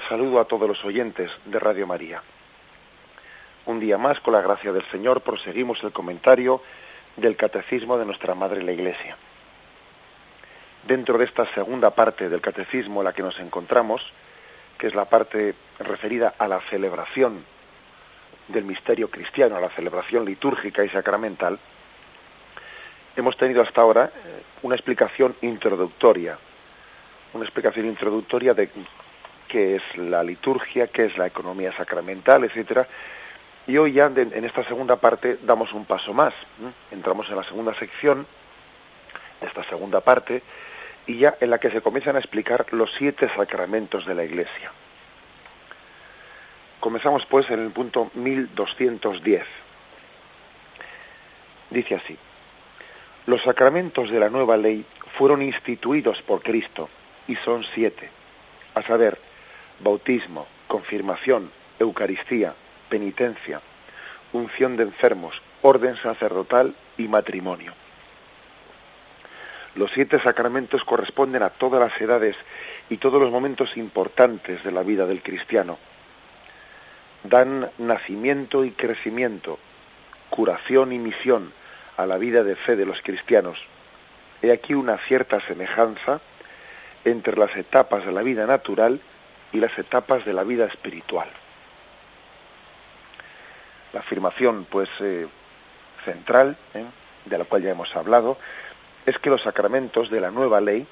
Saludo a todos los oyentes de Radio María. Un día más, con la gracia del Señor, proseguimos el comentario del Catecismo de nuestra Madre la Iglesia. Dentro de esta segunda parte del Catecismo en la que nos encontramos, que es la parte referida a la celebración del misterio cristiano, a la celebración litúrgica y sacramental, hemos tenido hasta ahora eh, una explicación introductoria, una explicación introductoria de qué es la liturgia, qué es la economía sacramental, etcétera. Y hoy ya en esta segunda parte damos un paso más. Entramos en la segunda sección, esta segunda parte, y ya en la que se comienzan a explicar los siete sacramentos de la Iglesia. Comenzamos pues en el punto 1210. Dice así, los sacramentos de la nueva ley fueron instituidos por Cristo y son siete, a saber, bautismo, confirmación, Eucaristía, penitencia, unción de enfermos, orden sacerdotal y matrimonio. Los siete sacramentos corresponden a todas las edades y todos los momentos importantes de la vida del cristiano. Dan nacimiento y crecimiento, curación y misión a la vida de fe de los cristianos. He aquí una cierta semejanza entre las etapas de la vida natural y las etapas de la vida espiritual. La afirmación, pues, eh, central, ¿eh? de la cual ya hemos hablado, es que los sacramentos de la nueva ley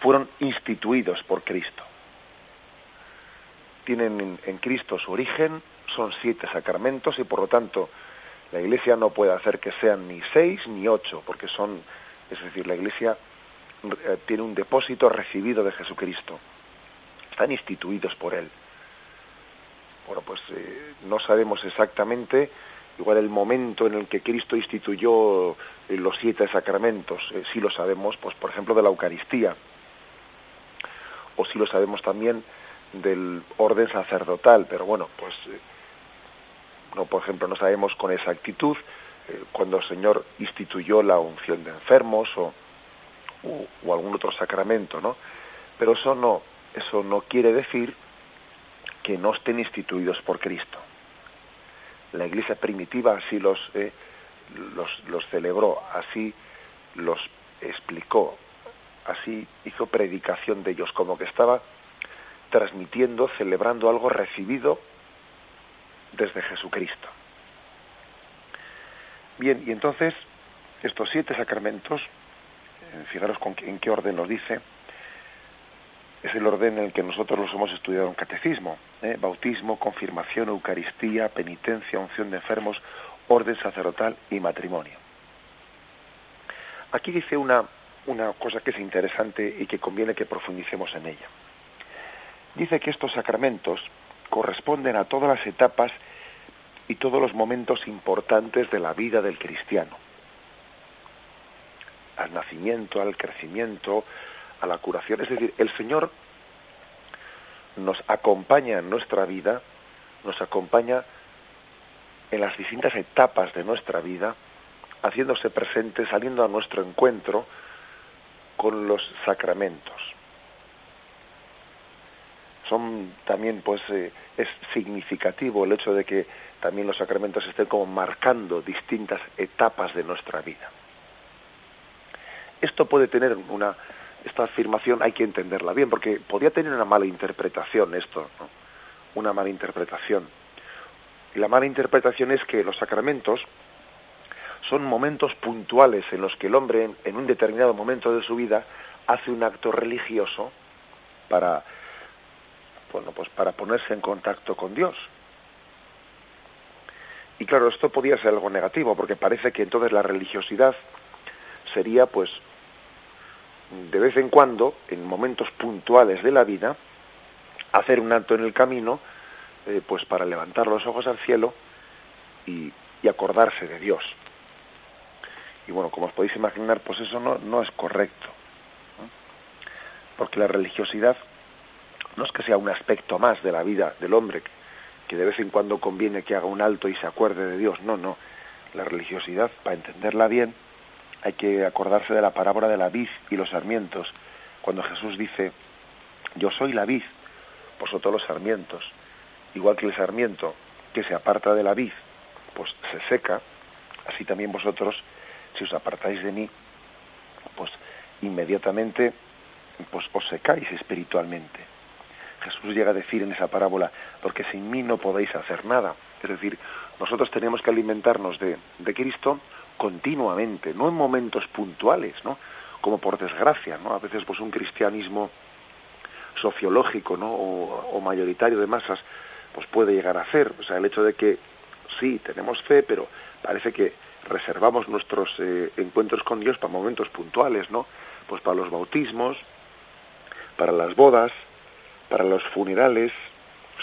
fueron instituidos por Cristo. Tienen en, Cristo su origen, son siete sacramentos y por lo tanto la Iglesia no puede hacer que sean ni seis ni ocho, porque son, es decir, la Iglesia eh, tiene un depósito recibido de Jesucristo están instituidos por él. Bueno, pues eh, no sabemos exactamente, igual el momento en el que Cristo instituyó eh, los siete sacramentos, eh, si lo sabemos, pues por ejemplo de la Eucaristía, o si lo sabemos también del orden sacerdotal, pero bueno, pues no, por ejemplo, no sabemos con exactitud cuando el Señor instituyó la unción de enfermos o algún otro sacramento, ¿no? Pero eso no, eso no quiere decir que no estén instituidos por Cristo. La iglesia primitiva así los, eh, los, los celebró, así los explicó, así hizo predicación de ellos, como que estaba transmitiendo, celebrando algo recibido desde Jesucristo. Bien, y entonces estos siete sacramentos, eh, fijaros con, en qué orden los dice, es el orden en el que nosotros los hemos estudiado en catecismo. ¿eh? Bautismo, confirmación, Eucaristía, penitencia, unción de enfermos, orden sacerdotal y matrimonio. Aquí dice una, una cosa que es interesante y que conviene que profundicemos en ella. Dice que estos sacramentos corresponden a todas las etapas y todos los momentos importantes de la vida del cristiano. Al nacimiento, al crecimiento, a la curación. Es decir, el Señor nos acompaña en nuestra vida, nos acompaña en las distintas etapas de nuestra vida, haciéndose presente, saliendo a nuestro encuentro con los sacramentos. Son también, pues, eh, es significativo el hecho de que también los sacramentos estén como marcando distintas etapas de nuestra vida. Esto puede tener una, esta afirmación hay que entenderla bien, porque podría tener una mala interpretación esto, una mala interpretación. La mala interpretación es que los sacramentos son momentos puntuales en los que el hombre en un determinado momento de su vida hace un acto religioso para, bueno, pues para ponerse en contacto con Dios. Y claro, esto podía ser algo negativo, porque parece que entonces la religiosidad sería, pues, de vez en cuando, en momentos puntuales de la vida, hacer un acto en el camino, eh, pues para levantar los ojos al cielo y, acordarse de Dios. Y bueno, como os podéis imaginar, pues eso no, no es correcto. Porque la religiosidad no es que sea un aspecto más de la vida del hombre, que de vez en cuando conviene que haga un alto y se acuerde de Dios. No, no. La religiosidad, para entenderla bien, hay que acordarse de la parábola de la vid y los sarmientos. Cuando Jesús dice, yo soy la vid, vosotros los sarmientos. Igual que el sarmiento que se aparta de la vid, pues se seca, así también vosotros, si os apartáis de mí, pues inmediatamente pues os secáis espiritualmente. Jesús llega a decir en esa parábola, porque sin mí no podéis hacer nada. Es decir, nosotros tenemos que alimentarnos de, Cristo continuamente, no en momentos puntuales, ¿no? Como por desgracia, ¿no? A veces pues un cristianismo sociológico, ¿no? O, mayoritario de masas, pues puede llegar a hacer. O sea, el hecho de que sí, tenemos fe, pero parece que reservamos nuestros eh, encuentros con Dios para momentos puntuales, ¿no? Pues para los bautismos, para las bodas, para los funerales,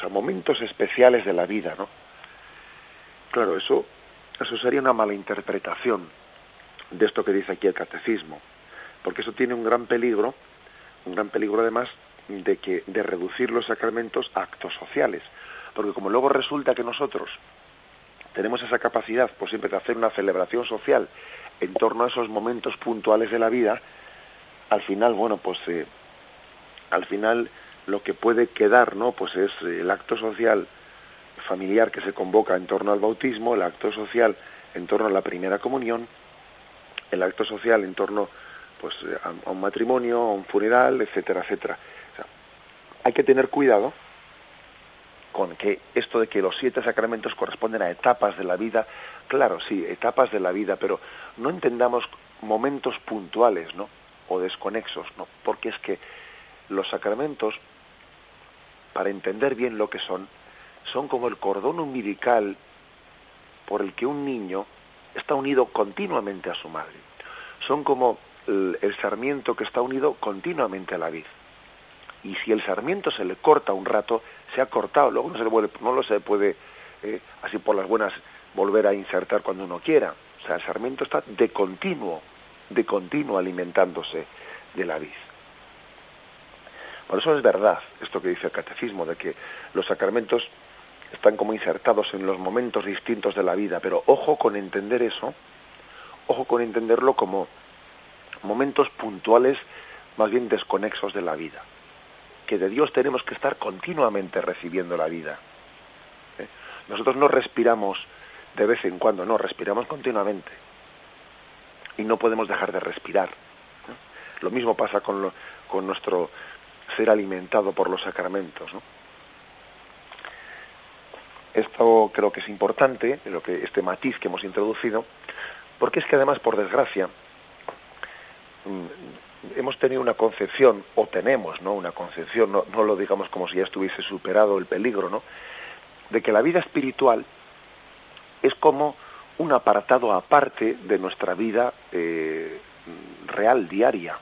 o momentos especiales de la vida, ¿no? Claro, eso, eso sería una mala interpretación de esto que dice aquí el catecismo, porque eso tiene un gran peligro, un gran peligro además de que de reducir los sacramentos a actos sociales, porque como luego resulta que nosotros tenemos esa capacidad, pues siempre de hacer una celebración social en torno a esos momentos puntuales de la vida, al final, bueno, pues eh, al final lo que puede quedar, ¿no? Pues es el acto social familiar que se convoca en torno al bautismo, el acto social en torno a la primera comunión, el acto social en torno pues a, un matrimonio, a un funeral, etcétera, etcétera. hay que tener cuidado con que esto de que los siete sacramentos corresponden a etapas de la vida, claro, sí, etapas de la vida, pero no entendamos momentos puntuales, ¿no? O desconexos, ¿no? Porque es que los sacramentos para entender bien lo que son, son como el cordón umbilical por el que un niño está unido continuamente a su madre. Son como el, sarmiento que está unido continuamente a la vid. Y si el sarmiento se le corta un rato, se ha cortado, luego no, se le puede, no lo se puede, eh, así por las buenas, volver a insertar cuando uno quiera. O sea, el sarmiento está de continuo, de continuo alimentándose de la vid. Por eso es verdad esto que dice el catecismo, de que los sacramentos están como insertados en los momentos distintos de la vida, pero ojo con entender eso, ojo con entenderlo como momentos puntuales más bien desconexos de la vida, que de Dios tenemos que estar continuamente recibiendo la vida. ¿eh? Nosotros no respiramos de vez en cuando, no, respiramos continuamente y no podemos dejar de respirar. ¿eh? Lo mismo pasa con, con nuestro ser alimentado por los sacramentos. Esto creo que es importante, lo que, este matiz que hemos introducido, porque es que además, por desgracia, mm, hemos tenido una concepción, o tenemos ¿no? una concepción, no, lo digamos como si ya estuviese superado el peligro, ¿no? de que la vida espiritual es como un apartado aparte de nuestra vida eh, real, diaria.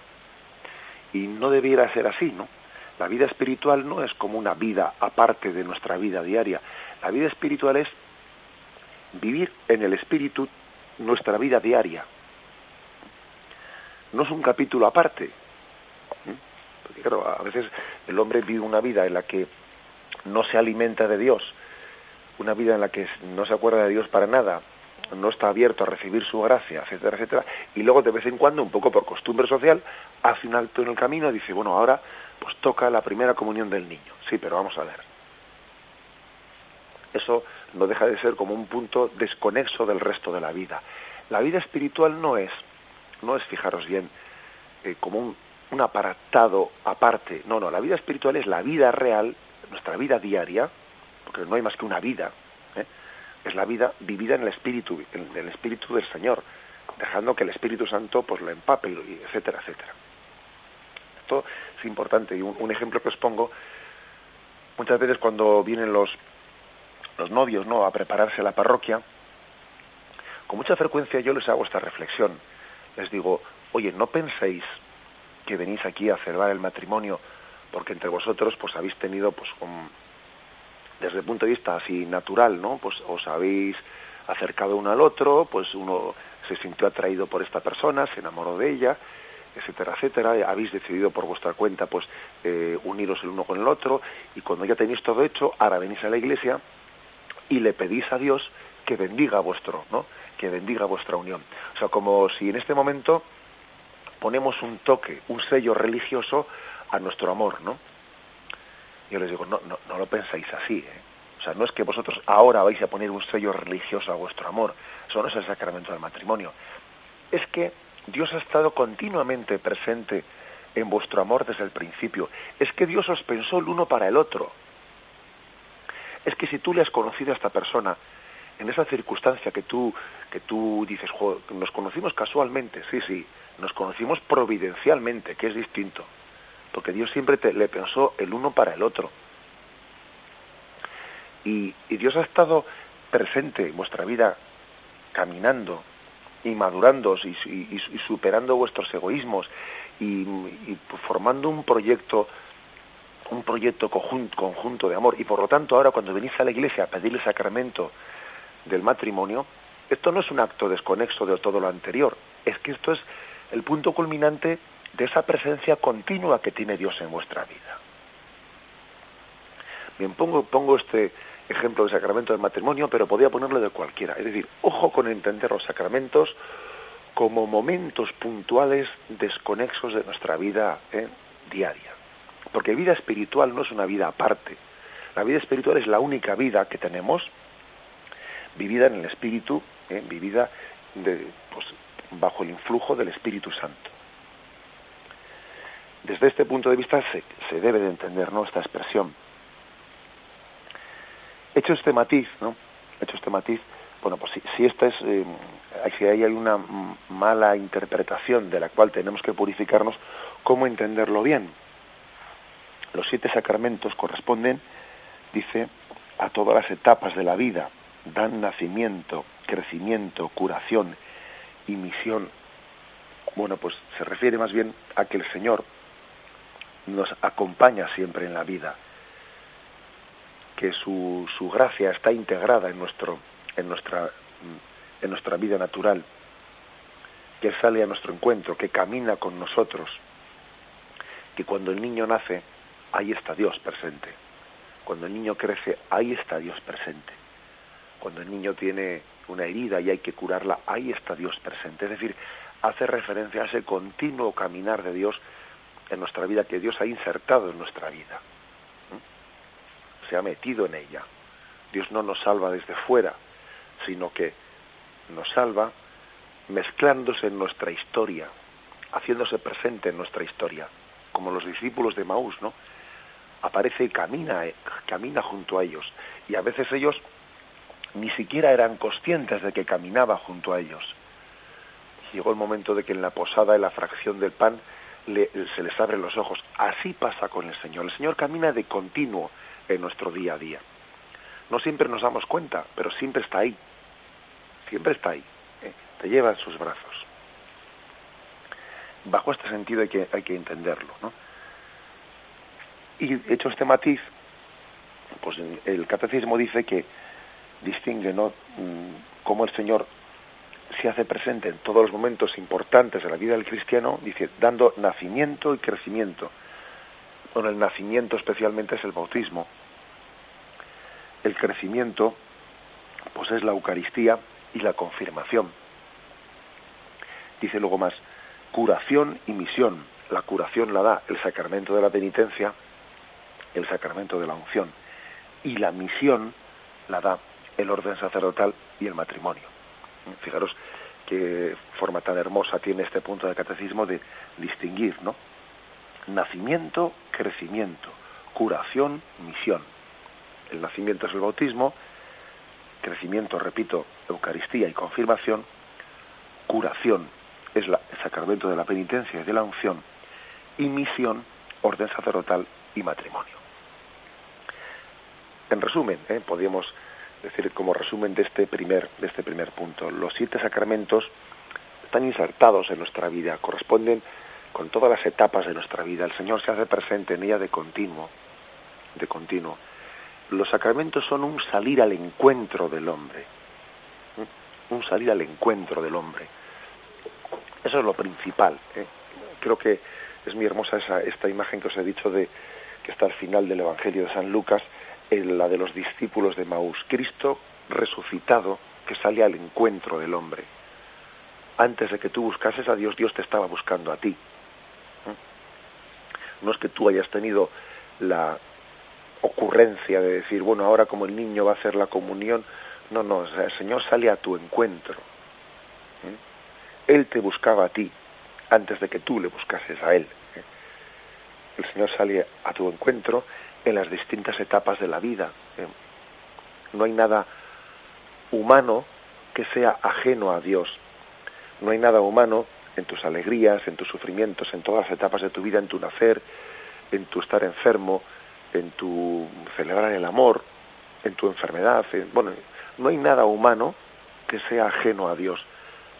Y no debiera ser así, ¿no? La vida espiritual no es como una vida aparte de nuestra vida diaria. La vida espiritual es vivir en el espíritu nuestra vida diaria. No es un capítulo aparte. Porque claro, a veces el hombre vive una vida en la que no se alimenta de Dios, una vida en la que no se acuerda de Dios para nada, no está abierto a recibir su gracia, etcétera, etcétera, y luego de vez en cuando, un poco por costumbre social, hace un alto en el camino y dice, bueno, ahora pues toca la primera comunión del niño. Sí, pero vamos a ver. Eso no deja de ser como un punto desconexo del resto de la vida. La vida espiritual no es, no es, fijaros bien, eh, como un, un apartado aparte. No, no, la vida espiritual es la vida real, nuestra vida diaria, porque no hay más que una vida, ¿eh? es la vida vivida en el espíritu, en el espíritu del Señor, dejando que el Espíritu Santo pues lo empape, etcétera, etcétera. Esto es importante y un, ejemplo que os pongo Muchas veces cuando vienen los, los novios ¿no? a prepararse la parroquia, con mucha frecuencia yo les hago esta reflexión. Les digo, oye, no penséis que venís aquí a celebrar el matrimonio porque entre vosotros pues habéis tenido pues desde el punto de vista así natural, ¿no? Pues os habéis acercado uno al otro, pues uno se sintió atraído por esta persona, se enamoró de ella, etcétera, etcétera, habéis decidido por vuestra cuenta pues eh, uniros el uno con el otro y cuando ya tenéis todo hecho, ahora venís a la iglesia y le pedís a Dios que bendiga vuestro, ¿no? Que bendiga vuestra unión. O sea, como si en este momento ponemos un toque, un sello religioso a nuestro amor, ¿no? Yo les digo, no, no, no lo pensáis así, ¿eh? O sea, no es que vosotros ahora vais a poner un sello religioso a vuestro amor, eso no es el sacramento del matrimonio. Es que Dios ha estado continuamente presente en vuestro amor desde el principio. Es que Dios os pensó el uno para el otro. Es que si tú le has conocido a esta persona en esa circunstancia que tú, que tú dices, nos conocimos casualmente, sí, sí, nos conocimos providencialmente, que es distinto, porque Dios siempre te, le pensó el uno para el otro. Y, Dios ha estado presente en vuestra vida, caminando y madurando y, superando vuestros egoísmos y, formando un proyecto un proyecto conjunto, conjunto de amor y por lo tanto ahora cuando venís a la iglesia a pedir el sacramento del matrimonio esto no es un acto desconexo de todo lo anterior es que esto es el punto culminante de esa presencia continua que tiene Dios en vuestra vida. Bien, pongo, pongo este ejemplo del sacramento del matrimonio, pero podría ponerlo de cualquiera. Es decir, ojo con entender los sacramentos como momentos puntuales desconexos de nuestra vida ¿eh? diaria. Porque vida espiritual no es una vida aparte. La vida espiritual es la única vida que tenemos vivida en el espíritu, ¿eh? vivida pues, bajo el influjo del Espíritu Santo. Desde este punto de vista se, debe de entender ¿no? esta expresión. Hecho este matiz, ¿no? Hecho este matiz, bueno, pues si, si esta es, eh, si hay una mala interpretación de la cual tenemos que purificarnos, ¿cómo entenderlo bien? Los siete sacramentos corresponden, dice, a todas las etapas de la vida, dan nacimiento, crecimiento, curación, y misión, bueno, pues se refiere más bien a que el Señor nos acompaña siempre en la vida, que su, su gracia está integrada en, nuestro, en, nuestra, en nuestra vida natural, que sale a nuestro encuentro, que camina con nosotros, que cuando el niño nace, ahí está Dios presente. Cuando el niño crece, ahí está Dios presente. Cuando el niño tiene una herida y hay que curarla, ahí está Dios presente. Es decir, hace referencia a ese continuo caminar de Dios en nuestra vida, que Dios ha insertado en nuestra vida. Se ha metido en ella. Dios no nos salva desde fuera, sino que nos salva mezclándose en nuestra historia, haciéndose presente en nuestra historia, como los discípulos de Maús, ¿no? Aparece y camina, eh, camina junto a ellos. Y a veces ellos ni siquiera eran conscientes de que caminaba junto a ellos. Llegó el momento de que en la posada, en la fracción del pan, se les abren los ojos. Así pasa con el Señor. El Señor camina de continuo en nuestro día a día. No siempre nos damos cuenta, pero siempre está ahí. Siempre está ahí. ¿eh? Te lleva en sus brazos. Bajo este sentido hay que, hay que entenderlo. Y hecho este matiz, pues el catecismo dice que distingue ¿no? Mm, cómo el Señor se hace presente en todos los momentos importantes de la vida del cristiano, dice, dando nacimiento y crecimiento. Bueno, el nacimiento especialmente es el bautismo. El crecimiento, pues es la Eucaristía y la confirmación. Dice luego más, curación y misión. La curación la da el sacramento de la penitencia, el sacramento de la unción. Y la misión la da el orden sacerdotal y el matrimonio. Fijaros qué forma tan hermosa tiene este punto del catecismo de distinguir, ¿no? Nacimiento, crecimiento, curación, misión. El nacimiento es el bautismo, crecimiento, repito, Eucaristía y confirmación, curación es el sacramento de la penitencia y de la unción, y misión, orden sacerdotal y matrimonio. En resumen, ¿eh? podríamos decir como resumen de este primer de este primer punto, los siete sacramentos están insertados en nuestra vida, corresponden con todas las etapas de nuestra vida. El Señor se hace presente en ella de continuo, de continuo. Los sacramentos son un salir al encuentro del hombre, un salir al encuentro del hombre. Eso es lo principal. ¿eh? Creo que es muy hermosa esa, esta imagen que os he dicho de que está al final del Evangelio de San Lucas, en la de los discípulos de Maús. Cristo resucitado que sale al encuentro del hombre. Antes de que tú buscases a Dios, Dios te estaba buscando a ti. ¿eh? No es que tú hayas tenido la ocurrencia de decir, bueno, ahora como el niño va a hacer la comunión, no, no, el Señor sale a tu encuentro. ¿eh? Él te buscaba a ti antes de que tú le buscases a Él. ¿eh? El Señor sale a tu encuentro en las distintas etapas de la vida. ¿eh? No hay nada humano que sea ajeno a Dios. No hay nada humano en tus alegrías, en tus sufrimientos, en todas las etapas de tu vida, en tu nacer, en tu estar enfermo, en tu celebrar el amor, en tu enfermedad. bueno, no hay nada humano que sea ajeno a Dios.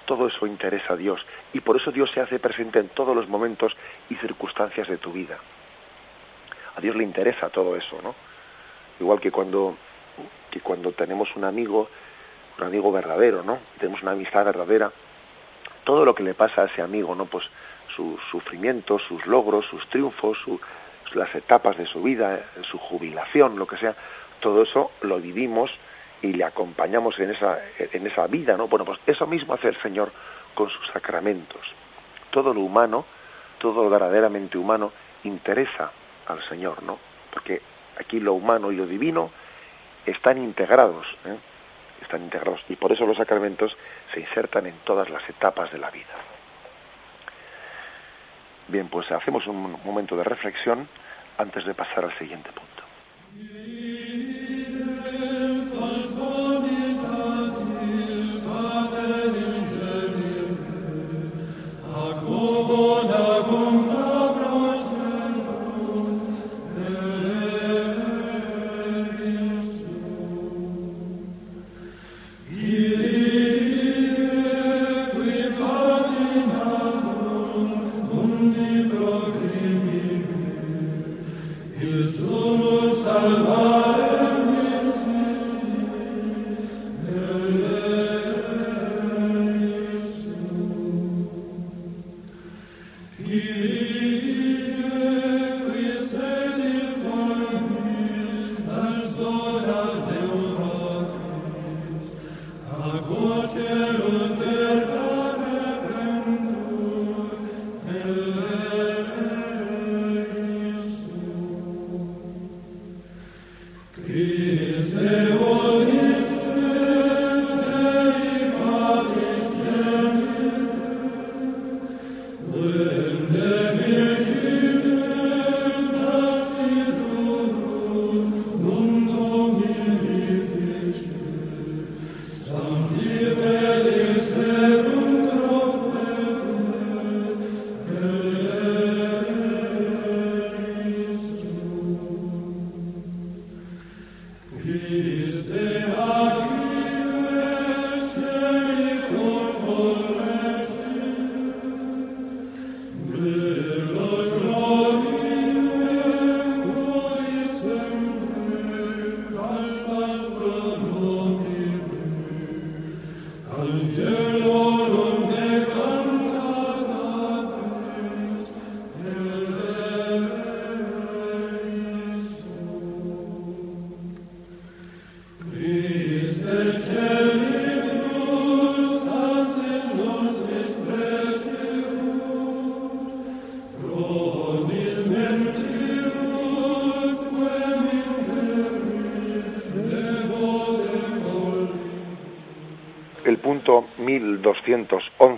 Todo eso interesa a Dios y por eso Dios se hace presente en todos los momentos y circunstancias de tu vida. A Dios le interesa todo eso, ¿no? Igual que cuando, que cuando tenemos un amigo, un amigo verdadero, ¿no? Tenemos una amistad verdadera, todo lo que le pasa a ese amigo, ¿no? Pues sus sufrimientos, sus logros, sus triunfos, las etapas de su vida, su jubilación, lo que sea, todo eso lo vivimos y le acompañamos en esa, en esa vida, ¿no? Bueno, pues eso mismo hace el Señor con sus sacramentos. Todo lo humano, todo lo verdaderamente humano, interesa al Señor, ¿no? Porque aquí lo humano y lo divino están integrados, ¿eh? están integrados, y por eso los sacramentos se insertan en todas las etapas de la vida. Bien, pues hacemos un momento de reflexión antes de pasar al siguiente punto.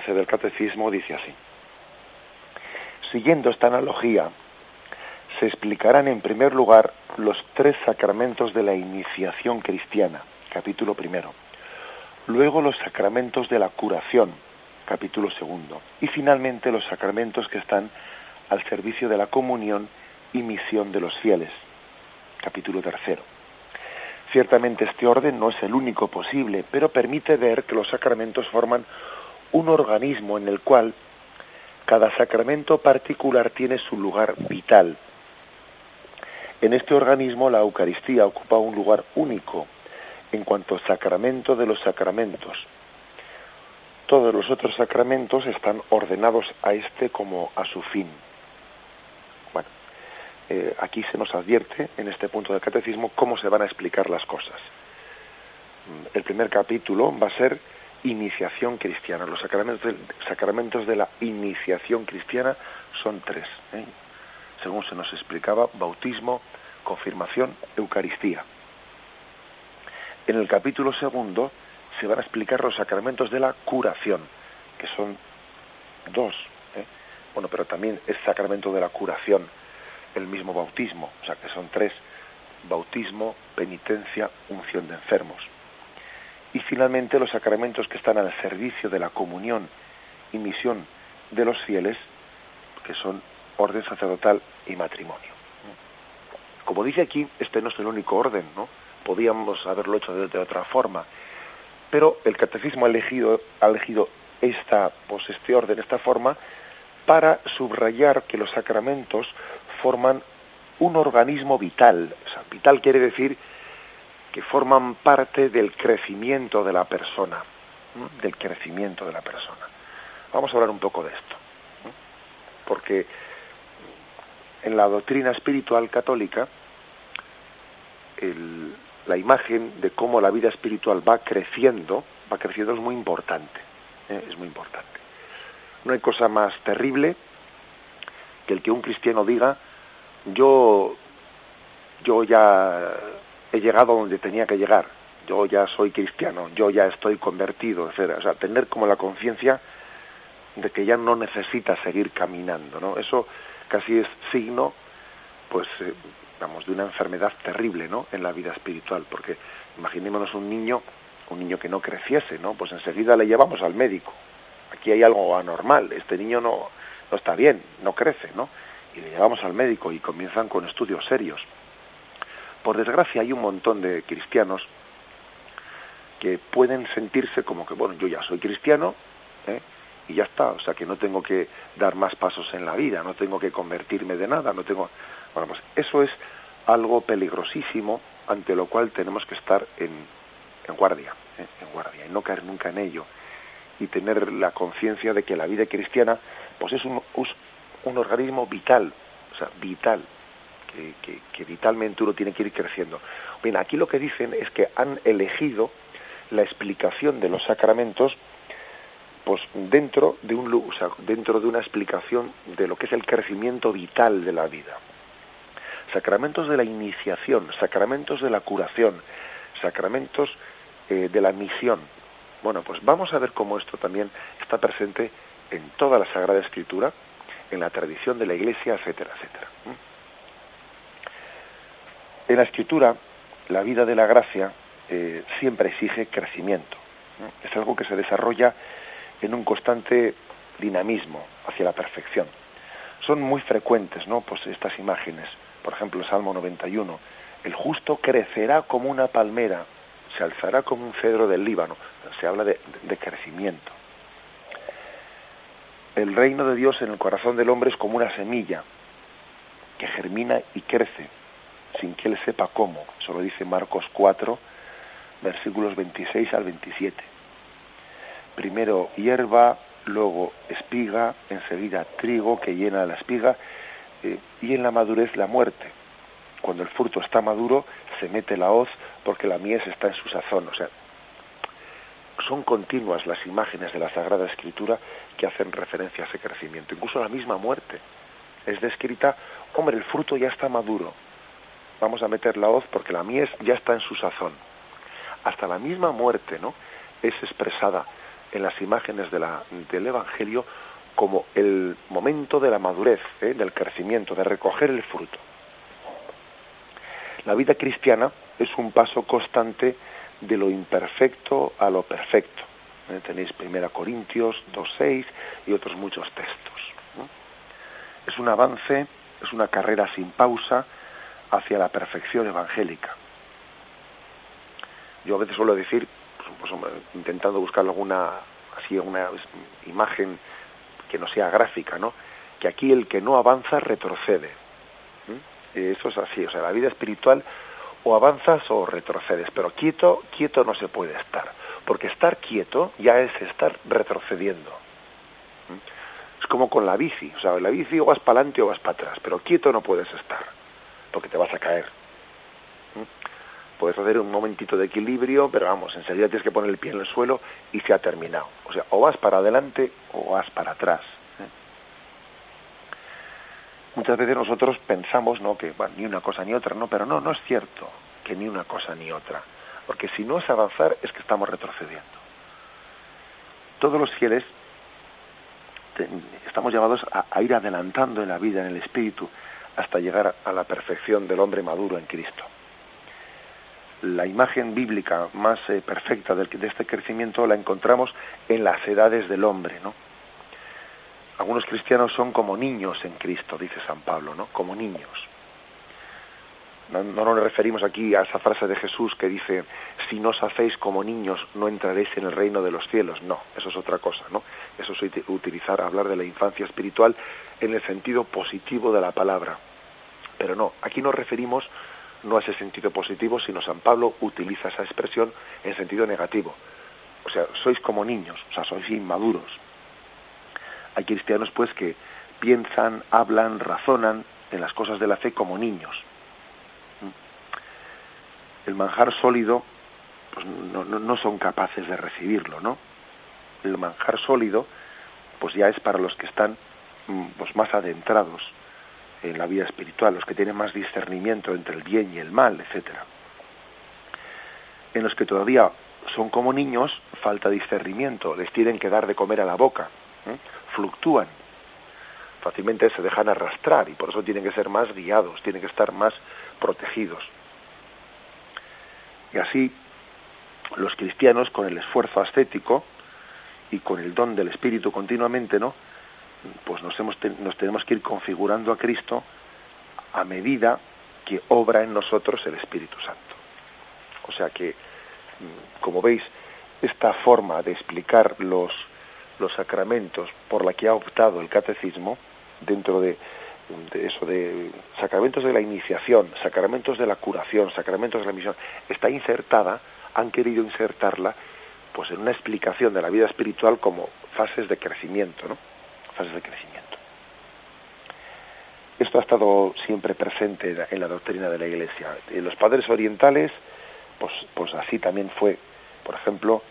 1211 del Catecismo dice así. Siguiendo esta analogía, se explicarán en primer lugar los tres sacramentos de la iniciación cristiana, capítulo primero. Luego los sacramentos de la curación, capítulo segundo. Y finalmente los sacramentos que están al servicio de la comunión y misión de los fieles, capítulo tercero. Ciertamente este orden no es el único posible, pero permite ver que los sacramentos forman un organismo en el cual cada sacramento particular tiene su lugar vital. En este organismo la Eucaristía ocupa un lugar único en cuanto sacramento de los sacramentos. Todos los otros sacramentos están ordenados a este como a su fin. Bueno, eh, aquí se nos advierte en este punto del catecismo cómo se van a explicar las cosas. El primer capítulo va a ser iniciación cristiana. Los sacramentos de, sacramentos de la iniciación cristiana son tres. ¿eh? Según se nos explicaba, bautismo, confirmación, Eucaristía. En el capítulo segundo se van a explicar los sacramentos de la curación, que son dos. ¿eh? Bueno, pero también es sacramento de la curación, el mismo bautismo, o sea que son tres. Bautismo, penitencia, unción de enfermos y finalmente los sacramentos que están al servicio de la comunión y misión de los fieles, que son orden sacerdotal y matrimonio. Como dice aquí, este no es el único orden, ¿no? Podíamos haberlo hecho de, otra forma, pero el catecismo ha elegido, ha elegido esta, pues este orden, esta forma, para subrayar que los sacramentos forman un organismo vital. O sea, vital quiere decir que forman parte del crecimiento de la persona, del crecimiento de la persona. Vamos a hablar un poco de esto, porque en la doctrina espiritual católica la imagen de cómo la vida espiritual va creciendo, va creciendo es muy importante, ¿eh? es muy importante. No hay cosa más terrible que el que un cristiano diga yo yo ya he llegado donde tenía que llegar, yo ya soy cristiano, yo ya estoy convertido, etc. O sea, tener como la conciencia de que ya no necesita seguir caminando, ¿no? Eso casi es signo, pues, eh, vamos, de una enfermedad terrible, ¿no? En la vida espiritual, porque imaginémonos un niño, un niño que no creciese, ¿no? Pues enseguida le llevamos al médico. Aquí hay algo anormal, este niño no, no está bien, no crece, ¿no? Y le llevamos al médico y comienzan con estudios serios por desgracia hay un montón de cristianos que pueden sentirse como que, bueno, yo ya soy cristiano ¿eh? y ya está, o sea que no tengo que dar más pasos en la vida, no tengo que convertirme de nada, no tengo... Bueno, pues eso es algo peligrosísimo ante lo cual tenemos que estar en, guardia, ¿eh? en guardia, y no caer nunca en ello, y tener la conciencia de que la vida cristiana pues es un, un organismo vital, o sea, vital, que, vitalmente uno tiene que ir creciendo. Bien, aquí lo que dicen es que han elegido la explicación de los sacramentos pues dentro de un dentro de una explicación de lo que es el crecimiento vital de la vida. Sacramentos de la iniciación, sacramentos de la curación, sacramentos eh, de la misión. Bueno, pues vamos a ver cómo esto también está presente en toda la Sagrada Escritura, en la tradición de la Iglesia, etcétera, etcétera. En la escritura, la vida de la gracia eh, siempre exige crecimiento. Es algo que se desarrolla en un constante dinamismo hacia la perfección. Son muy frecuentes ¿no? pues estas imágenes. Por ejemplo, Salmo 91. El justo crecerá como una palmera, se alzará como un cedro del Líbano. Se habla de crecimiento. El reino de Dios en el corazón del hombre es como una semilla que germina y crece sin que él sepa cómo. Eso lo dice Marcos 4, versículos 26 al 27. Primero hierba, luego espiga, enseguida trigo que llena la espiga eh, y en la madurez la muerte. Cuando el fruto está maduro se mete la hoz porque la mies está en su sazón. O sea, son continuas las imágenes de la Sagrada Escritura que hacen referencia a ese crecimiento. Incluso la misma muerte es descrita, hombre, el fruto ya está maduro, vamos a meter la hoz porque la mies ya está en su sazón. Hasta la misma muerte, ¿no? Es expresada en las imágenes de la, del Evangelio como el momento de la madurez, ¿eh? del crecimiento, de recoger el fruto. La vida cristiana es un paso constante de lo imperfecto a lo perfecto. ¿eh? Tenéis 1 Corintios 2.6 y otros muchos textos. Es un avance, es una carrera sin pausa, hacia la perfección evangélica. Yo a veces suelo decir, pues, intentando buscar alguna así una imagen que no sea gráfica, ¿no? Que aquí el que no avanza retrocede. Eso es así, o sea, la vida espiritual o avanzas o retrocedes, pero quieto, quieto no se puede estar, porque estar quieto ya es estar retrocediendo. Es como con la bici, o sea, la bici o vas para adelante o vas para atrás, pero quieto no puedes estar, porque te vas a caer. Puedes hacer un momentito de equilibrio, pero vamos, enseguida tienes que poner el pie en el suelo y se ha terminado. O sea, o vas para adelante o vas para atrás. Muchas veces nosotros pensamos, ¿no? Que ni una cosa ni otra, no, pero no, no es cierto que ni una cosa ni otra. Porque si no es avanzar, es que estamos retrocediendo. Todos los fieles estamos llevados a ir adelantando en la vida, en el espíritu, hasta llegar a la perfección del hombre maduro en Cristo la imagen bíblica más eh, perfecta de, este crecimiento la encontramos en las edades del hombre, ¿no? Algunos cristianos son como niños en Cristo, dice San Pablo, ¿no? Como niños. No, no, nos referimos aquí a esa frase de Jesús que dice, si no os hacéis como niños, no entraréis en el reino de los cielos. No, eso es otra cosa, ¿no? Eso es utilizar, hablar de la infancia espiritual en el sentido positivo de la palabra. Pero no, aquí nos referimos no ese sentido positivo, sino San Pablo utiliza esa expresión en sentido negativo. O sea, sois como niños, o sea, sois inmaduros. Hay cristianos pues que piensan, hablan, razonan en las cosas de la fe como niños. El manjar sólido pues no, no son capaces de recibirlo, ¿no? El manjar sólido pues ya es para los que están mm, pues más adentrados en la vida espiritual, los que tienen más discernimiento entre el bien y el mal, etcétera. En los que todavía son como niños, falta discernimiento, les tienen que dar de comer a la boca, fluctúan, fácilmente se dejan arrastrar y por eso tienen que ser más guiados, tienen que estar más protegidos. Y así los cristianos con el esfuerzo ascético y con el don del Espíritu continuamente, ¿no? Pues nos, hemos nos tenemos que ir configurando a Cristo a medida que obra en nosotros el Espíritu Santo. O sea que, mm, como veis, esta forma de explicar los, los sacramentos por la que ha optado el catecismo, dentro de, de, eso, de sacramentos de la iniciación, sacramentos de la curación, sacramentos de la misión, está insertada, han querido insertarla, pues en una explicación de la vida espiritual como fases de crecimiento, ¿no? Fases de crecimiento. Esto ha estado siempre presente en la doctrina de la Iglesia. En los padres orientales, pues, pues así también fue. Por ejemplo,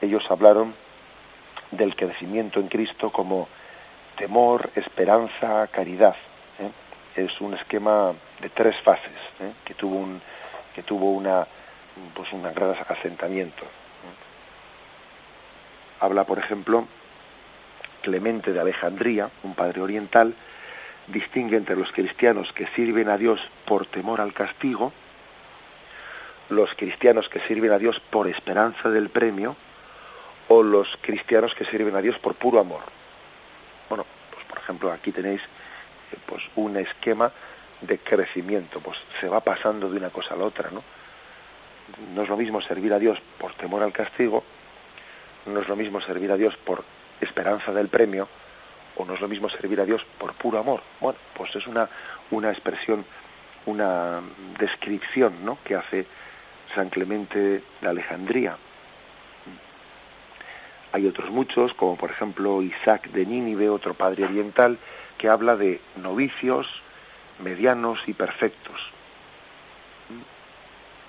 ellos hablaron del crecimiento en Cristo como temor, esperanza, caridad. ¿eh? Es un esquema de tres fases ¿eh? que tuvo un que tuvo una pues un gran asentamiento. ¿eh? Habla, por ejemplo, Clemente de Alejandría, un padre oriental, distingue entre los cristianos que sirven a Dios por temor al castigo, los cristianos que sirven a Dios por esperanza del premio, o los cristianos que sirven a Dios por puro amor. Bueno, pues por ejemplo aquí tenéis eh, pues un esquema de crecimiento, pues se va pasando de una cosa a la otra, ¿no? No es lo mismo servir a Dios por temor al castigo, no es lo mismo servir a Dios por esperanza del premio, o no es lo mismo servir a Dios por puro amor. Bueno, pues es una, una expresión, una descripción ¿no? que hace San Clemente de Alejandría. Hay otros muchos, como por ejemplo Isaac de Nínive, otro padre oriental, que habla de novicios, medianos y perfectos.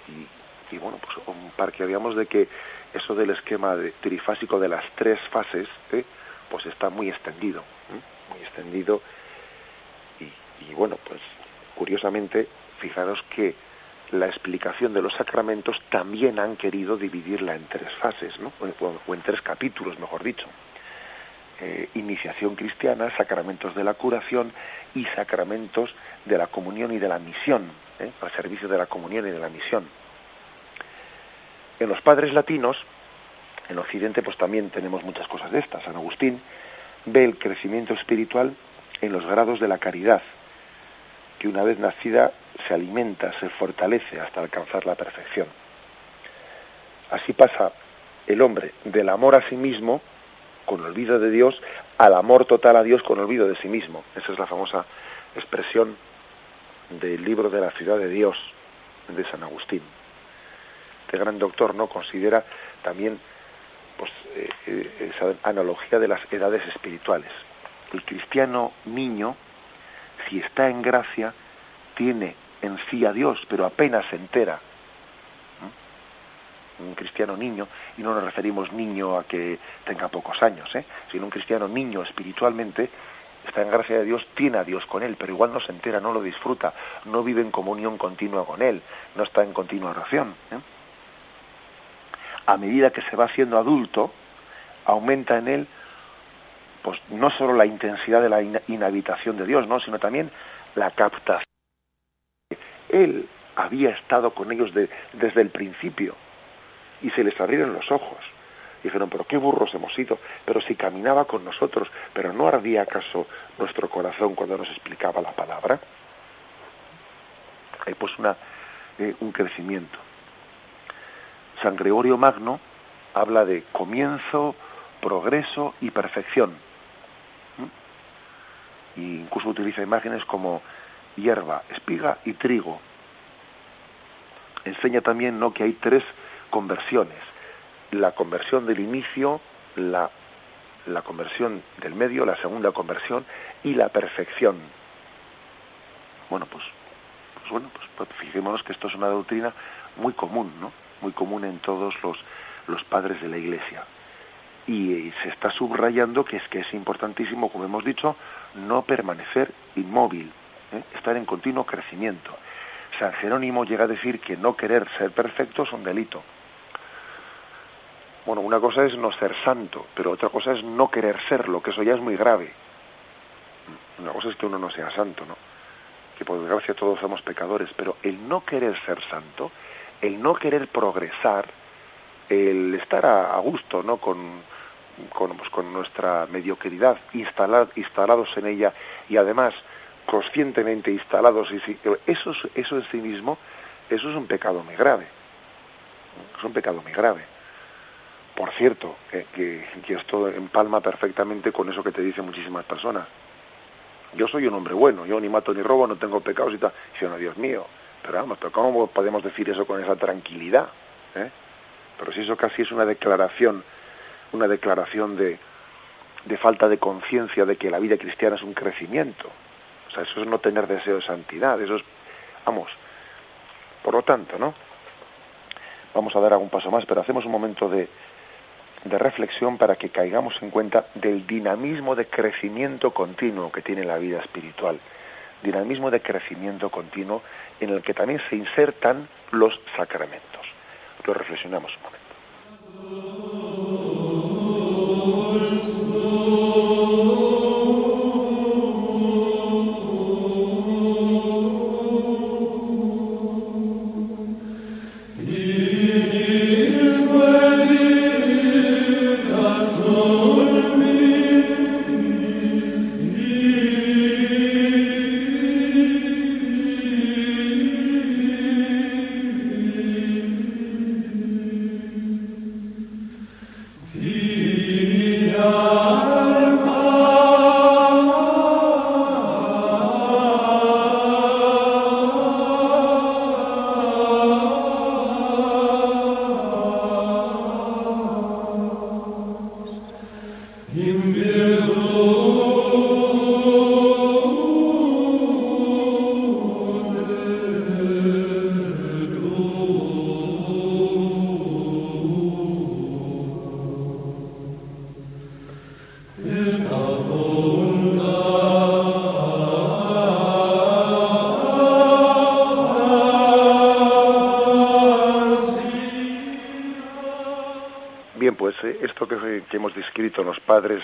Y, y bueno, pues un par que habíamos de que eso del esquema de, trifásico de las tres fases, ¿eh? pues está muy extendido, ¿eh? muy extendido. Y, bueno, pues curiosamente, fijaros que la explicación de los sacramentos también han querido dividirla en tres fases, ¿no? o, en tres capítulos, mejor dicho. Eh, iniciación cristiana, sacramentos de la curación y sacramentos de la comunión y de la misión, al servicio de la comunión y de la misión. En los padres latinos, en Occidente, pues también tenemos muchas cosas de estas. San Agustín ve el crecimiento espiritual en los grados de la caridad, que una vez nacida se alimenta, se fortalece hasta alcanzar la perfección. Así pasa el hombre del amor a sí mismo, con olvido de Dios, al amor total a Dios con olvido de sí mismo. Esa es la famosa expresión del libro de la ciudad de Dios de San Agustín. Este gran doctor no considera también pues, eh, eh, esa analogía de las edades espirituales. El cristiano niño, si está en gracia, tiene en sí a Dios, pero apenas se entera. Un cristiano niño, y no nos referimos niño a que tenga pocos años, ¿eh? sino un cristiano niño espiritualmente, está en gracia de Dios, tiene a Dios con él, pero igual no se entera, no lo disfruta, no vive en comunión continua con él, no está en continua oración. ¿eh? A medida que se va haciendo adulto, aumenta en él pues no solo la intensidad de la inhabitación de Dios, ¿no? sino también la captación. Él había estado con ellos desde el principio y se les abrieron los ojos. Dijeron, pero qué burros hemos sido, pero si caminaba con nosotros, pero no ardía acaso nuestro corazón cuando nos explicaba la palabra. Hay pues eh, un crecimiento. San Gregorio Magno habla de comienzo, progreso y perfección. Y incluso utiliza imágenes como hierba, espiga y trigo. Enseña también ¿no? que hay tres conversiones. La conversión del inicio, la, la conversión del medio, la segunda conversión y la perfección. Bueno, pues, pues bueno, pues, pues, fijémonos que esto es una doctrina muy común, ¿no? Muy común en todos los, los padres de la Iglesia. Y, se está subrayando que es que es importantísimo, como hemos dicho, no permanecer inmóvil, ¿eh? estar en continuo crecimiento. San Jerónimo llega a decir que no querer ser perfecto es un delito. Bueno, una cosa es no ser santo, pero otra cosa es no querer serlo, que eso ya es muy grave. Una cosa es que uno no sea santo, ¿no? Que por desgracia todos somos pecadores, pero el no querer ser santo, el no querer progresar, el estar a, gusto, ¿no? Con, con, pues, con nuestra mediocridad, instalados en ella y además conscientemente instalados, y eso, eso en sí mismo, eso es un pecado muy grave. Es un pecado muy grave. Por cierto, que, esto empalma perfectamente con eso que te dicen muchísimas personas. Yo soy un hombre bueno, yo ni mato ni robo, no tengo pecados y tal. Dicen, Dios mío, pero ¿cómo podemos decir eso con esa tranquilidad? ¿Eh? Pero si eso casi es una declaración, una declaración de, de falta de conciencia de que la vida cristiana es un crecimiento. O sea, eso es no tener deseo de santidad, eso es, vamos, por lo tanto, ¿no? Vamos a dar algún paso más, pero hacemos un momento de, de reflexión para que caigamos en cuenta del dinamismo de crecimiento continuo que tiene la vida espiritual. Dinamismo de crecimiento continuo en el que también se insertan los sacramentos. Lo reflexionamos un momento.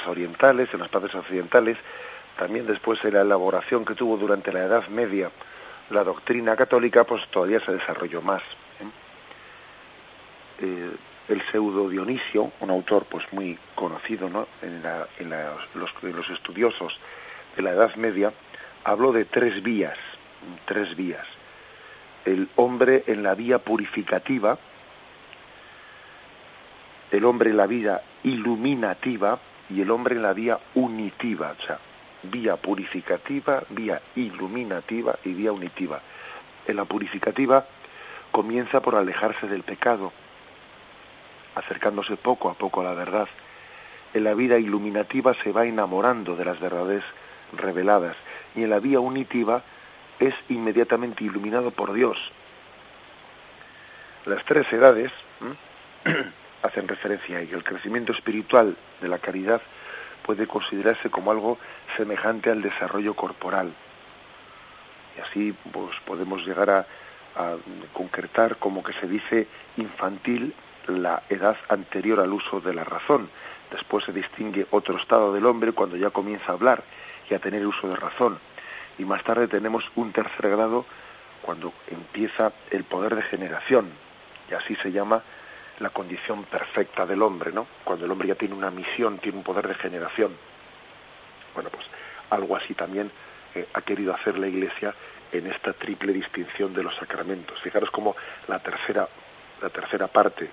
Orientales, en los padres occidentales, también después de la elaboración que tuvo durante la Edad Media la doctrina católica, pues todavía se desarrolló más. ¿eh? Eh, el pseudo Dionisio, un autor pues muy conocido ¿no? en, los, los, estudiosos de la Edad Media, habló de tres vías, tres vías. El hombre en la vía purificativa, el hombre en la vida iluminativa y el hombre en la vía unitiva, o sea, vía purificativa, vía iluminativa y vía unitiva. En la purificativa comienza por alejarse del pecado, acercándose poco a poco a la verdad. En la vida iluminativa se va enamorando de las verdades reveladas y en la vía unitiva es inmediatamente iluminado por Dios. Las tres edades hacen referencia a ello. El crecimiento espiritual de la caridad puede considerarse como algo semejante al desarrollo corporal. Y así pues, podemos llegar a, a concretar como que se dice infantil la edad anterior al uso de la razón. Después se distingue otro estado del hombre cuando ya comienza a hablar y a tener uso de razón. Y más tarde tenemos un tercer grado cuando empieza el poder de generación. Y así se llama la condición perfecta del hombre, ¿no? Cuando el hombre ya tiene una misión, tiene un poder de generación. Bueno, pues algo así también eh, ha querido hacer la Iglesia en esta triple distinción de los sacramentos. Fijaros cómo la tercera, la tercera parte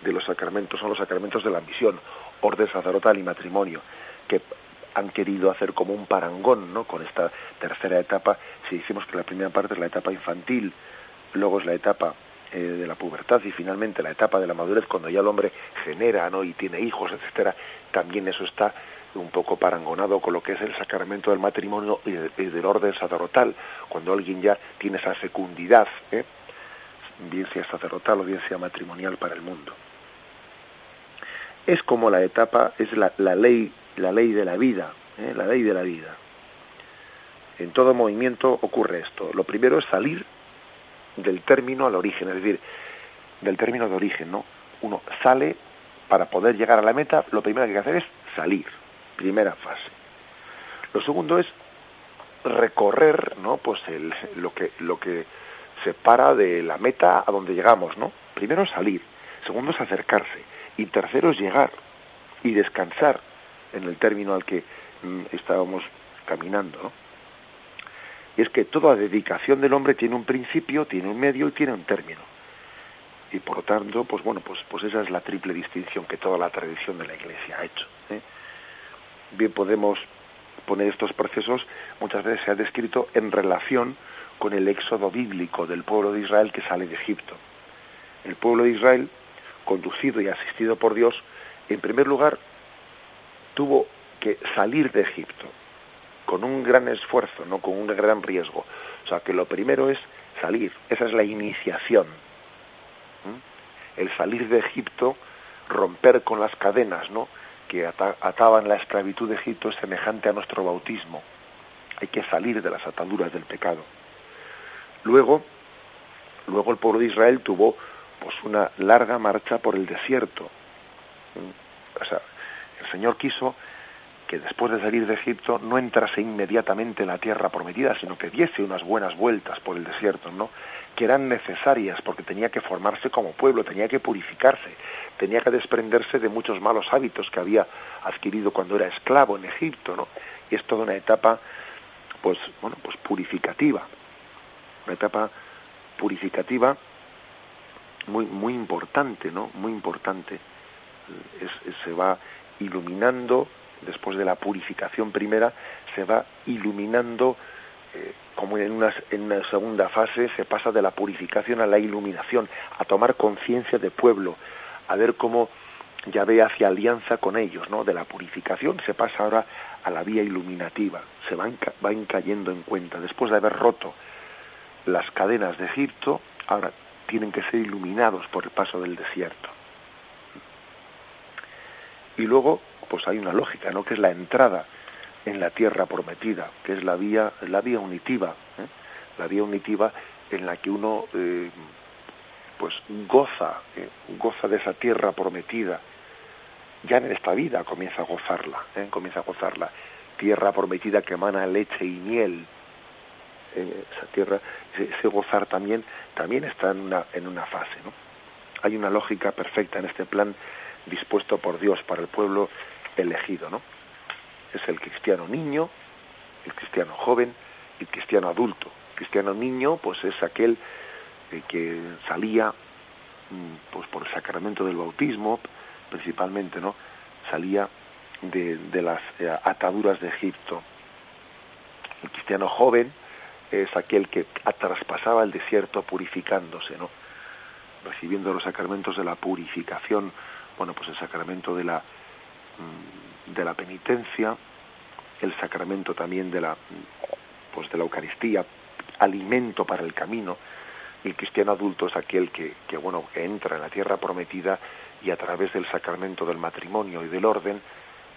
de los sacramentos son los sacramentos de la misión, orden sacerdotal y matrimonio, que han querido hacer como un parangón ¿no? con esta tercera etapa. Si decimos que la primera parte es la etapa infantil, luego es la etapa eh, de la pubertad y finalmente la etapa de la madurez, cuando ya el hombre genera ¿no? y tiene hijos, etcétera, también eso está un poco parangonado con lo que es el sacramento del matrimonio y, del orden sacerdotal, cuando alguien ya tiene esa fecundidad, ¿eh? bien sea sacerdotal o bien sea matrimonial para el mundo. Es como la etapa, es la, ley, la ley de la vida, ¿eh? la ley de la vida. En todo movimiento ocurre esto. Lo primero es salir del término al origen, es decir, del término de origen, ¿no? Uno sale para poder llegar a la meta, lo primero que hay que hacer es salir primera fase. Lo segundo es recorrer, ¿no? Pues el, lo que lo que separa de la meta a donde llegamos, ¿no? Primero salir, segundo es acercarse y tercero es llegar y descansar en el término al que mm, estábamos caminando, ¿no? Y es que toda dedicación del hombre tiene un principio, tiene un medio y tiene un término. Y por lo tanto, pues bueno, pues, pues esa es la triple distinción que toda la tradición de la Iglesia ha hecho. ¿eh? bien podemos poner estos procesos, muchas veces se ha descrito en relación con el éxodo bíblico del pueblo de Israel que sale de Egipto. El pueblo de Israel, conducido y asistido por Dios, en primer lugar tuvo que salir de Egipto con un gran esfuerzo, no con un gran riesgo. O sea, que lo primero es salir, esa es la iniciación. El salir de Egipto, romper con las cadenas, ¿no? que ataban la esclavitud de Egipto es semejante a nuestro bautismo. Hay que salir de las ataduras del pecado. Luego, luego el pueblo de Israel tuvo pues una larga marcha por el desierto. O sea, el Señor quiso que después de salir de Egipto no entrase inmediatamente en la tierra prometida, sino que diese unas buenas vueltas por el desierto, ¿no? que eran necesarias porque tenía que formarse como pueblo, tenía que purificarse, tenía que desprenderse de muchos malos hábitos que había adquirido cuando era esclavo en Egipto, ¿no? Y es toda una etapa, pues, bueno, pues purificativa, una etapa purificativa muy, muy importante, ¿no? Muy importante. se va iluminando, después de la purificación primera, se va iluminando, eh, como en una, en una segunda fase se pasa de la purificación a la iluminación, a tomar conciencia de pueblo, a ver cómo ve hacia alianza con ellos, ¿no? De la purificación se pasa ahora a la vía iluminativa, se van, van cayendo en cuenta. Después de haber roto las cadenas de Egipto, ahora tienen que ser iluminados por el paso del desierto. Y luego, pues hay una lógica, ¿no? Que es la entrada en la tierra prometida, que es la vía, la vía unitiva, ¿eh? la vía unitiva en la que uno eh, pues goza, eh, goza de esa tierra prometida. Ya en esta vida comienza a gozarla, ¿eh? comienza a gozarla. Tierra prometida que emana leche y miel. Esa tierra, ese, gozar también, también está en una, en una fase. ¿no? Hay una lógica perfecta en este plan dispuesto por Dios para el pueblo elegido. ¿no? Es el cristiano niño, el cristiano joven y el cristiano adulto. El cristiano niño, pues es aquel que salía mm, pues por el sacramento del bautismo, principalmente, ¿no? Salía de, las eh, ataduras de Egipto. El cristiano joven es aquel que traspasaba el desierto purificándose, ¿no? Recibiendo los sacramentos de la purificación, bueno, pues el sacramento de la, de la penitencia, el sacramento también de la, pues de la Eucaristía, alimento para el camino. El cristiano adulto es aquel que, que, bueno, que entra en la tierra prometida y a través del sacramento del matrimonio y del orden,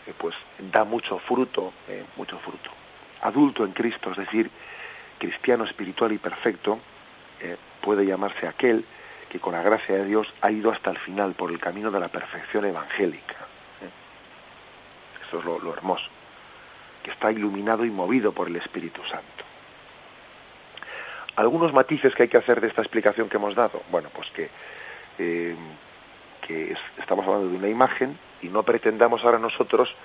eh, pues da mucho fruto, eh, mucho fruto. Adulto en Cristo, es decir, cristiano espiritual y perfecto, eh, puede llamarse aquel que con la gracia de Dios ha ido hasta el final por el camino de la perfección evangélica. Eso es lo hermoso que está iluminado y movido por el Espíritu Santo. Algunos matices que hay que hacer de esta explicación que hemos dado. Bueno, pues que, eh, estamos hablando de una imagen y no pretendamos ahora nosotros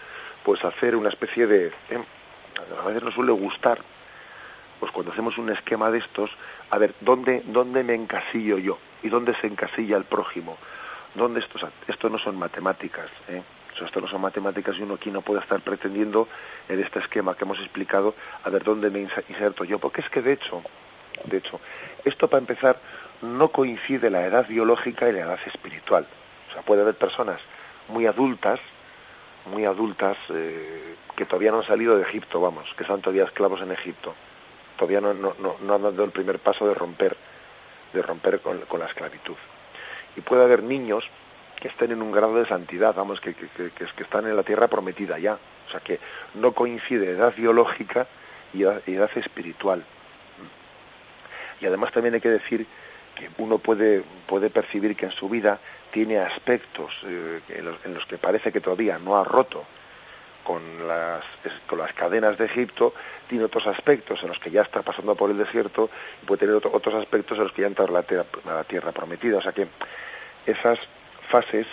pues hacer una especie de... Eh, a veces nos suele gustar, pues cuando hacemos un esquema de estos, a ver, ¿dónde, dónde me encasillo yo? ¿Y dónde se encasilla el prójimo? ¿Dónde estos, esto no son matemáticas? ¿eh? Esto no son matemáticas y uno aquí no puede estar pretendiendo en este esquema que hemos explicado a ver dónde me inserto yo, porque es que de hecho, de hecho, esto para empezar no coincide la edad biológica y la edad espiritual. O sea, puede haber personas muy adultas, muy adultas, eh, que todavía no han salido de Egipto, vamos, que son todavía esclavos en Egipto. Todavía no, han dado el primer paso de romper, de romper con la esclavitud. Y puede haber niños que estén en un grado de santidad, vamos, que, que, que, que, están en la tierra prometida ya. O sea, que no coincide edad biológica y edad, espiritual. Y además también hay que decir que uno puede, puede percibir que en su vida tiene aspectos eh, en, los, que parece que todavía no ha roto con las, con las cadenas de Egipto, tiene otros aspectos en los que ya está pasando por el desierto y puede tener otros aspectos en los que ya entra a la, tierra, a la tierra prometida. O sea que esas fases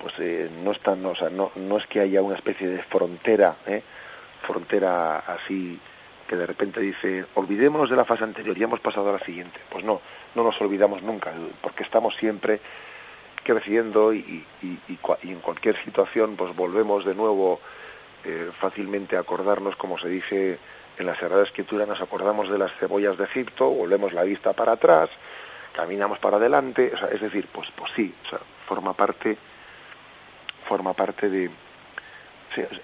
pues eh, no están o sea, no, no es que haya una especie de frontera ¿eh? frontera así que de repente dice olvidémonos de la fase anterior y hemos pasado a la siguiente pues no no nos olvidamos nunca porque estamos siempre creciendo y, y, en cualquier situación pues volvemos de nuevo eh, fácilmente a acordarnos como se dice en la Sagrada Escritura nos acordamos de las cebollas de Egipto volvemos la vista para atrás caminamos para adelante, o sea, es decir, pues, pues sí, o sea, forma parte, forma parte de,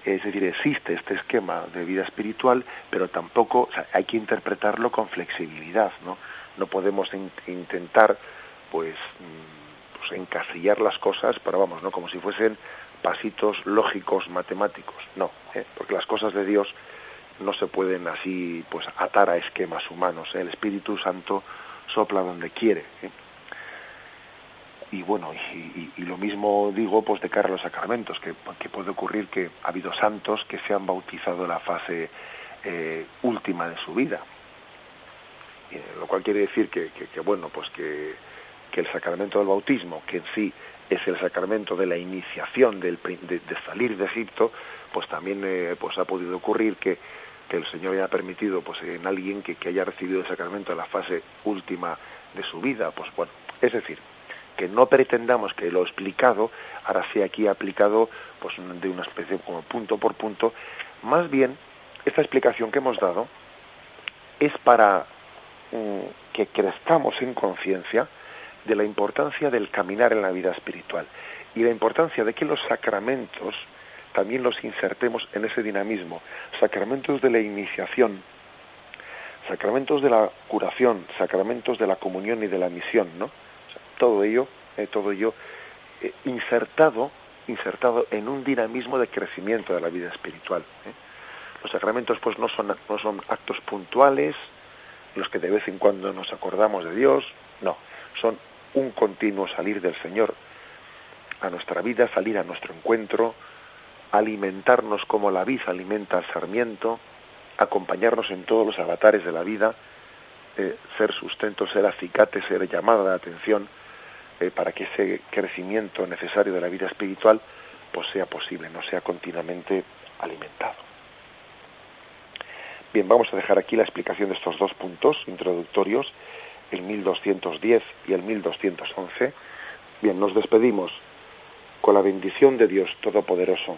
es decir, existe este esquema de vida espiritual, pero tampoco, hay que interpretarlo con flexibilidad, ¿no? No podemos intentar, pues, mm, pues, encasillar las cosas, pero vamos, ¿no? Como si fuesen pasitos lógicos, matemáticos, no, ¿eh? porque las cosas de Dios no se pueden así, pues, atar a esquemas humanos. ¿eh? El Espíritu Santo sopla donde quiere. ¿eh? Y bueno, y, lo mismo digo pues de cara a los sacramentos, que, puede ocurrir que ha habido santos que se han bautizado en la fase eh, última de su vida. Eh, lo cual quiere decir que, bueno, pues que, que, el sacramento del bautismo, que en sí es el sacramento de la iniciación del, de, salir de Egipto, pues también pues ha podido ocurrir que que el Señor haya permitido pues en alguien que, haya recibido el sacramento en la fase última de su vida, pues bueno, es decir, que no pretendamos que lo explicado ahora sea aquí aplicado pues de una especie como punto por punto, más bien esta explicación que hemos dado es para mm, que crezcamos en conciencia de la importancia del caminar en la vida espiritual y la importancia de que los sacramentos también los insertemos en ese dinamismo. Sacramentos de la iniciación, sacramentos de la curación, sacramentos de la comunión y de la misión, ¿no? todo ello, eh, todo ello eh, insertado, insertado en un dinamismo de crecimiento de la vida espiritual. ¿eh? Los sacramentos pues no son, no son actos puntuales, los que de vez en cuando nos acordamos de Dios, no, son un continuo salir del Señor a nuestra vida, salir a nuestro encuentro, alimentarnos como la vid alimenta al sarmiento, acompañarnos en todos los avatares de la vida, eh, ser sustento, ser acicate, ser llamada de atención, eh, para que ese crecimiento necesario de la vida espiritual pues sea posible, no sea continuamente alimentado. Bien, vamos a dejar aquí la explicación de estos dos puntos introductorios el 1210 y el 1211. Bien, nos despedimos con la bendición de Dios Todopoderoso,